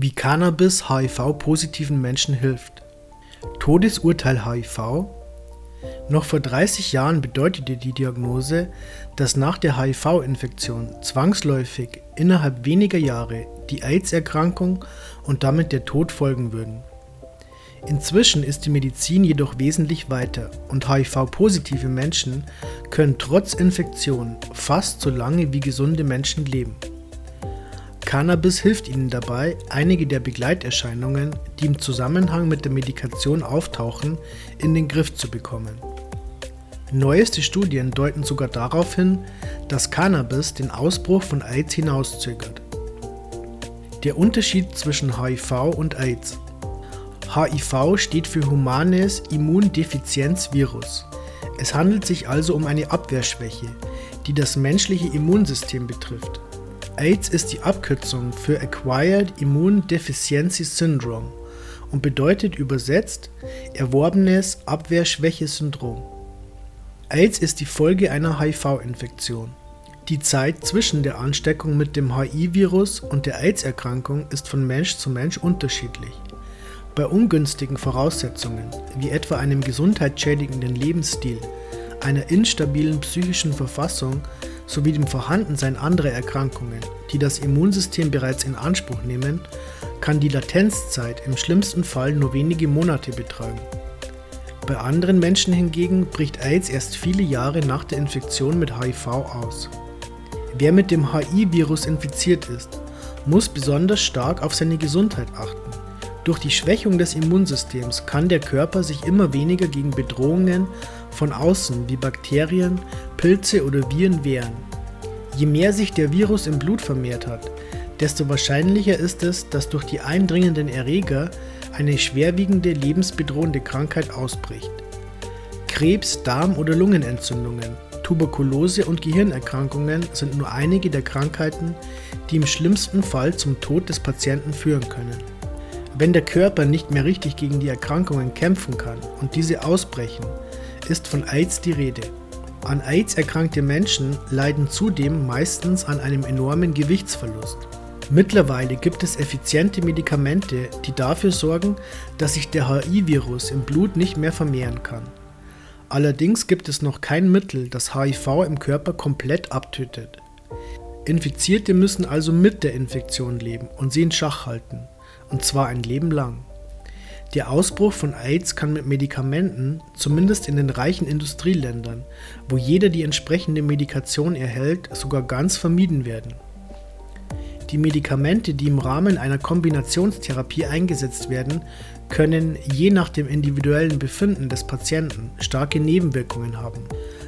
Wie Cannabis HIV-positiven Menschen hilft. Todesurteil HIV? Noch vor 30 Jahren bedeutete die Diagnose, dass nach der HIV-Infektion zwangsläufig innerhalb weniger Jahre die AIDS-Erkrankung und damit der Tod folgen würden. Inzwischen ist die Medizin jedoch wesentlich weiter und HIV-positive Menschen können trotz Infektion fast so lange wie gesunde Menschen leben. Cannabis hilft ihnen dabei, einige der Begleiterscheinungen, die im Zusammenhang mit der Medikation auftauchen, in den Griff zu bekommen. Neueste Studien deuten sogar darauf hin, dass Cannabis den Ausbruch von AIDS hinauszögert. Der Unterschied zwischen HIV und AIDS. HIV steht für Humanes Immundefizienzvirus. Es handelt sich also um eine Abwehrschwäche, die das menschliche Immunsystem betrifft. AIDS ist die Abkürzung für Acquired Immune Deficiency Syndrome und bedeutet übersetzt erworbenes Abwehrschwäche-Syndrom. AIDS ist die Folge einer HIV-Infektion. Die Zeit zwischen der Ansteckung mit dem HIV-Virus und der AIDS-Erkrankung ist von Mensch zu Mensch unterschiedlich. Bei ungünstigen Voraussetzungen, wie etwa einem gesundheitsschädigenden Lebensstil, einer instabilen psychischen Verfassung sowie dem Vorhandensein anderer Erkrankungen, die das Immunsystem bereits in Anspruch nehmen, kann die Latenzzeit im schlimmsten Fall nur wenige Monate betragen. Bei anderen Menschen hingegen bricht AIDS erst viele Jahre nach der Infektion mit HIV aus. Wer mit dem HIV-Virus infiziert ist, muss besonders stark auf seine Gesundheit achten. Durch die Schwächung des Immunsystems kann der Körper sich immer weniger gegen Bedrohungen von außen wie Bakterien, Pilze oder Viren wehren. Je mehr sich der Virus im Blut vermehrt hat, desto wahrscheinlicher ist es, dass durch die eindringenden Erreger eine schwerwiegende lebensbedrohende Krankheit ausbricht. Krebs, Darm- oder Lungenentzündungen, Tuberkulose und Gehirnerkrankungen sind nur einige der Krankheiten, die im schlimmsten Fall zum Tod des Patienten führen können. Wenn der Körper nicht mehr richtig gegen die Erkrankungen kämpfen kann und diese ausbrechen, ist von AIDS die Rede. An AIDS erkrankte Menschen leiden zudem meistens an einem enormen Gewichtsverlust. Mittlerweile gibt es effiziente Medikamente, die dafür sorgen, dass sich der HIV-Virus im Blut nicht mehr vermehren kann. Allerdings gibt es noch kein Mittel, das HIV im Körper komplett abtötet. Infizierte müssen also mit der Infektion leben und sie in Schach halten, und zwar ein Leben lang. Der Ausbruch von AIDS kann mit Medikamenten, zumindest in den reichen Industrieländern, wo jeder die entsprechende Medikation erhält, sogar ganz vermieden werden. Die Medikamente, die im Rahmen einer Kombinationstherapie eingesetzt werden, können je nach dem individuellen Befinden des Patienten starke Nebenwirkungen haben.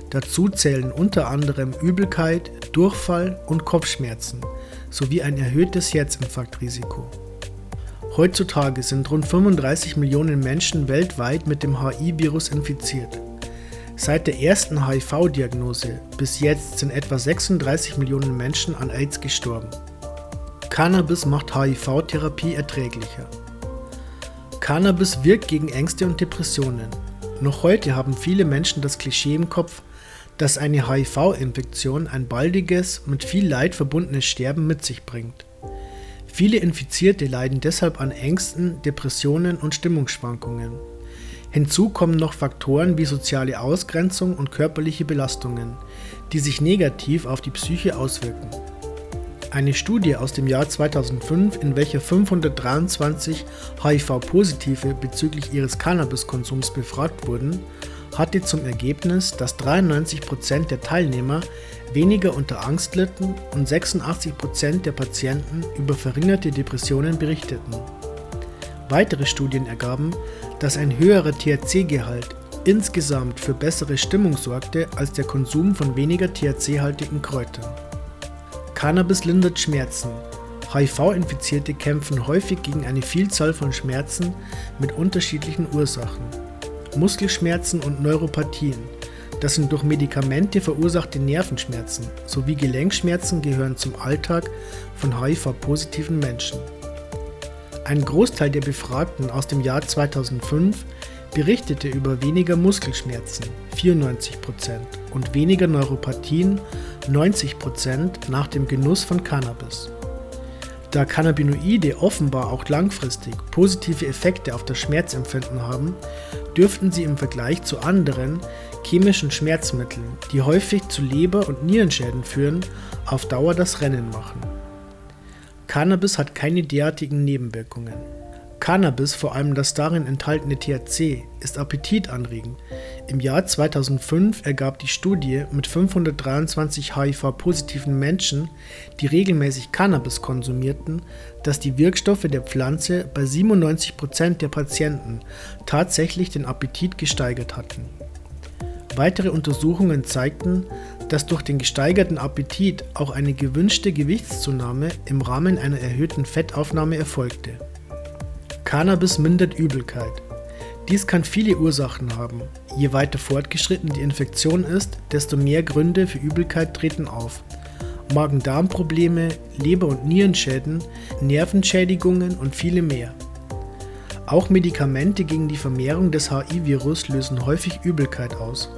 Dazu zählen unter anderem Übelkeit, Durchfall und Kopfschmerzen sowie ein erhöhtes Herzinfarktrisiko. Heutzutage sind rund 35 Millionen Menschen weltweit mit dem HIV-Virus infiziert. Seit der ersten HIV-Diagnose bis jetzt sind etwa 36 Millionen Menschen an AIDS gestorben. Cannabis macht HIV-Therapie erträglicher. Cannabis wirkt gegen Ängste und Depressionen. Noch heute haben viele Menschen das Klischee im Kopf, dass eine HIV-Infektion ein baldiges, mit viel Leid verbundenes Sterben mit sich bringt. Viele Infizierte leiden deshalb an Ängsten, Depressionen und Stimmungsschwankungen. Hinzu kommen noch Faktoren wie soziale Ausgrenzung und körperliche Belastungen, die sich negativ auf die Psyche auswirken. Eine Studie aus dem Jahr 2005, in welcher 523 HIV-Positive bezüglich ihres Cannabiskonsums befragt wurden, hatte zum Ergebnis, dass 93% der Teilnehmer weniger unter Angst litten und 86% der Patienten über verringerte Depressionen berichteten. Weitere Studien ergaben, dass ein höherer THC-Gehalt insgesamt für bessere Stimmung sorgte als der Konsum von weniger THC-haltigen Kräutern. Cannabis lindert Schmerzen. HIV-Infizierte kämpfen häufig gegen eine Vielzahl von Schmerzen mit unterschiedlichen Ursachen. Muskelschmerzen und Neuropathien, das sind durch Medikamente verursachte Nervenschmerzen, sowie Gelenkschmerzen gehören zum Alltag von HIV-positiven Menschen. Ein Großteil der Befragten aus dem Jahr 2005 berichtete über weniger Muskelschmerzen 94% und weniger Neuropathien 90% nach dem Genuss von Cannabis. Da Cannabinoide offenbar auch langfristig positive Effekte auf das Schmerzempfinden haben, dürften sie im Vergleich zu anderen chemischen Schmerzmitteln, die häufig zu Leber- und Nierenschäden führen, auf Dauer das Rennen machen. Cannabis hat keine derartigen Nebenwirkungen. Cannabis, vor allem das darin enthaltene THC, ist appetitanregend. Im Jahr 2005 ergab die Studie mit 523 HIV-positiven Menschen, die regelmäßig Cannabis konsumierten, dass die Wirkstoffe der Pflanze bei 97% der Patienten tatsächlich den Appetit gesteigert hatten. Weitere Untersuchungen zeigten, dass durch den gesteigerten Appetit auch eine gewünschte Gewichtszunahme im Rahmen einer erhöhten Fettaufnahme erfolgte. Cannabis mindert Übelkeit. Dies kann viele Ursachen haben. Je weiter fortgeschritten die Infektion ist, desto mehr Gründe für Übelkeit treten auf. Magen-Darm-Probleme, Leber- und Nierenschäden, Nervenschädigungen und viele mehr. Auch Medikamente gegen die Vermehrung des HI-Virus lösen häufig Übelkeit aus.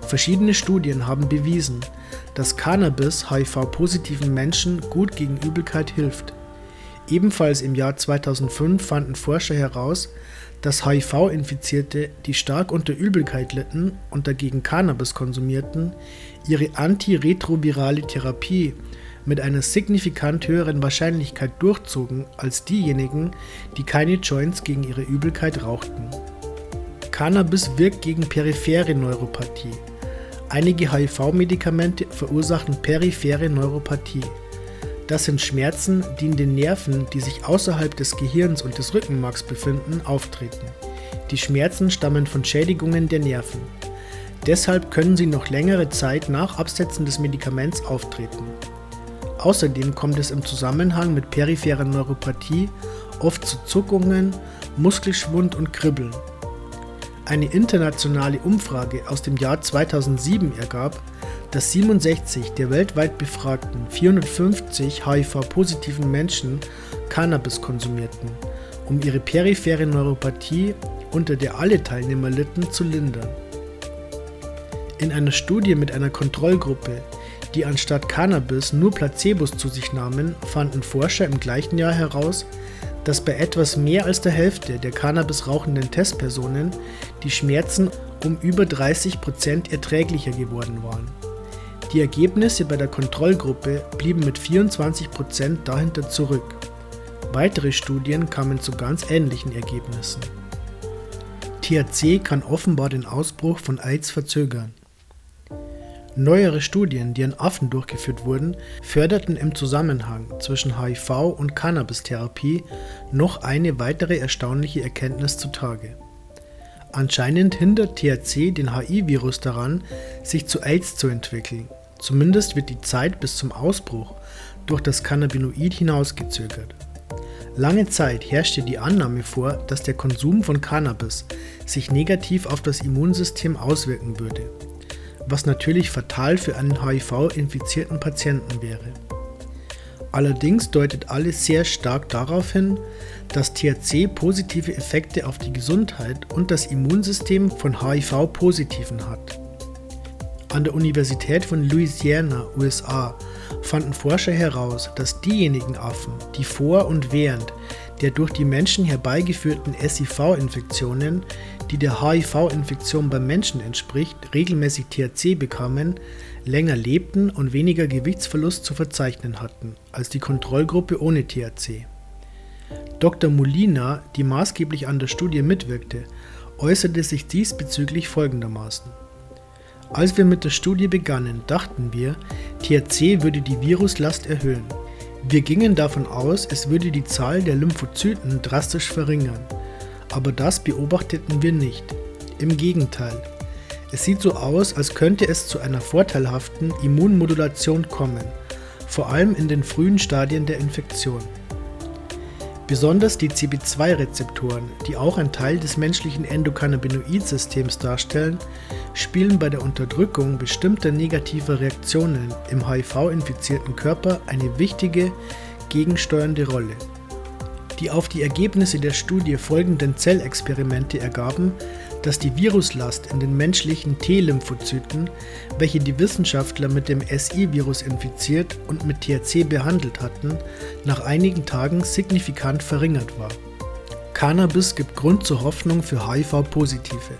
Verschiedene Studien haben bewiesen, dass Cannabis HIV-positiven Menschen gut gegen Übelkeit hilft. Ebenfalls im Jahr 2005 fanden Forscher heraus, dass HIV-Infizierte, die stark unter Übelkeit litten und dagegen Cannabis konsumierten, ihre antiretrovirale Therapie mit einer signifikant höheren Wahrscheinlichkeit durchzogen als diejenigen, die keine Joints gegen ihre Übelkeit rauchten. Cannabis wirkt gegen periphere Neuropathie. Einige HIV-Medikamente verursachen periphere Neuropathie. Das sind Schmerzen, die in den Nerven, die sich außerhalb des Gehirns und des Rückenmarks befinden, auftreten. Die Schmerzen stammen von Schädigungen der Nerven. Deshalb können sie noch längere Zeit nach Absetzen des Medikaments auftreten. Außerdem kommt es im Zusammenhang mit peripherer Neuropathie oft zu Zuckungen, Muskelschwund und Kribbeln. Eine internationale Umfrage aus dem Jahr 2007 ergab, dass 67 der weltweit befragten 450 HIV-positiven Menschen Cannabis konsumierten, um ihre periphere Neuropathie, unter der alle Teilnehmer litten, zu lindern. In einer Studie mit einer Kontrollgruppe, die anstatt Cannabis nur Placebos zu sich nahmen, fanden Forscher im gleichen Jahr heraus, dass bei etwas mehr als der Hälfte der Cannabis rauchenden Testpersonen die Schmerzen um über 30 Prozent erträglicher geworden waren. Die Ergebnisse bei der Kontrollgruppe blieben mit 24% dahinter zurück. Weitere Studien kamen zu ganz ähnlichen Ergebnissen. THC kann offenbar den Ausbruch von AIDS verzögern. Neuere Studien, die an Affen durchgeführt wurden, förderten im Zusammenhang zwischen HIV und Cannabis-Therapie noch eine weitere erstaunliche Erkenntnis zutage. Anscheinend hindert THC den HIV-Virus daran, sich zu AIDS zu entwickeln Zumindest wird die Zeit bis zum Ausbruch durch das Cannabinoid hinausgezögert. Lange Zeit herrschte die Annahme vor, dass der Konsum von Cannabis sich negativ auf das Immunsystem auswirken würde, was natürlich fatal für einen HIV-infizierten Patienten wäre. Allerdings deutet alles sehr stark darauf hin, dass THC positive Effekte auf die Gesundheit und das Immunsystem von HIV-Positiven hat. An der Universität von Louisiana, USA, fanden Forscher heraus, dass diejenigen Affen, die vor und während der durch die Menschen herbeigeführten SIV-Infektionen, die der HIV-Infektion beim Menschen entspricht, regelmäßig THC bekamen, länger lebten und weniger Gewichtsverlust zu verzeichnen hatten als die Kontrollgruppe ohne THC. Dr. Molina, die maßgeblich an der Studie mitwirkte, äußerte sich diesbezüglich folgendermaßen. Als wir mit der Studie begannen, dachten wir, THC würde die Viruslast erhöhen. Wir gingen davon aus, es würde die Zahl der Lymphozyten drastisch verringern. Aber das beobachteten wir nicht. Im Gegenteil. Es sieht so aus, als könnte es zu einer vorteilhaften Immunmodulation kommen, vor allem in den frühen Stadien der Infektion. Besonders die CB2-Rezeptoren, die auch ein Teil des menschlichen Endokannabinoid-Systems darstellen, spielen bei der Unterdrückung bestimmter negativer Reaktionen im HIV-infizierten Körper eine wichtige gegensteuernde Rolle. Die auf die Ergebnisse der Studie folgenden Zellexperimente ergaben, dass die Viruslast in den menschlichen T-Lymphozyten, welche die Wissenschaftler mit dem SI-Virus infiziert und mit THC behandelt hatten, nach einigen Tagen signifikant verringert war. Cannabis gibt Grund zur Hoffnung für HIV-Positive.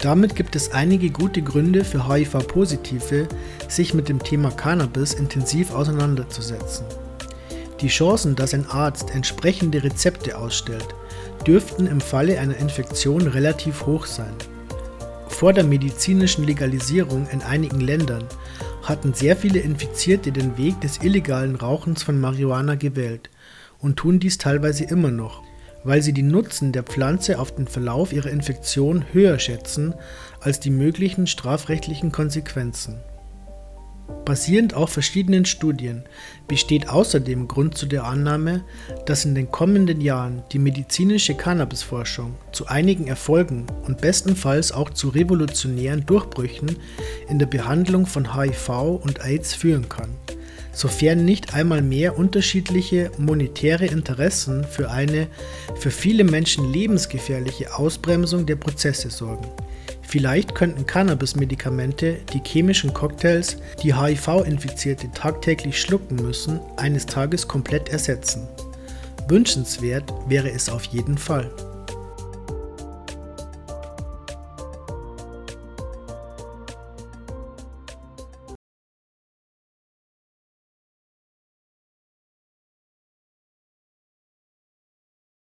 Damit gibt es einige gute Gründe für HIV-Positive, sich mit dem Thema Cannabis intensiv auseinanderzusetzen. Die Chancen, dass ein Arzt entsprechende Rezepte ausstellt, dürften im Falle einer Infektion relativ hoch sein. Vor der medizinischen Legalisierung in einigen Ländern hatten sehr viele Infizierte den Weg des illegalen Rauchens von Marihuana gewählt und tun dies teilweise immer noch weil sie die Nutzen der Pflanze auf den Verlauf ihrer Infektion höher schätzen als die möglichen strafrechtlichen Konsequenzen. Basierend auf verschiedenen Studien besteht außerdem Grund zu der Annahme, dass in den kommenden Jahren die medizinische Cannabisforschung zu einigen Erfolgen und bestenfalls auch zu revolutionären Durchbrüchen in der Behandlung von HIV und AIDS führen kann sofern nicht einmal mehr unterschiedliche monetäre Interessen für eine für viele Menschen lebensgefährliche Ausbremsung der Prozesse sorgen. Vielleicht könnten Cannabis-Medikamente die chemischen Cocktails, die HIV-Infizierte tagtäglich schlucken müssen, eines Tages komplett ersetzen. Wünschenswert wäre es auf jeden Fall.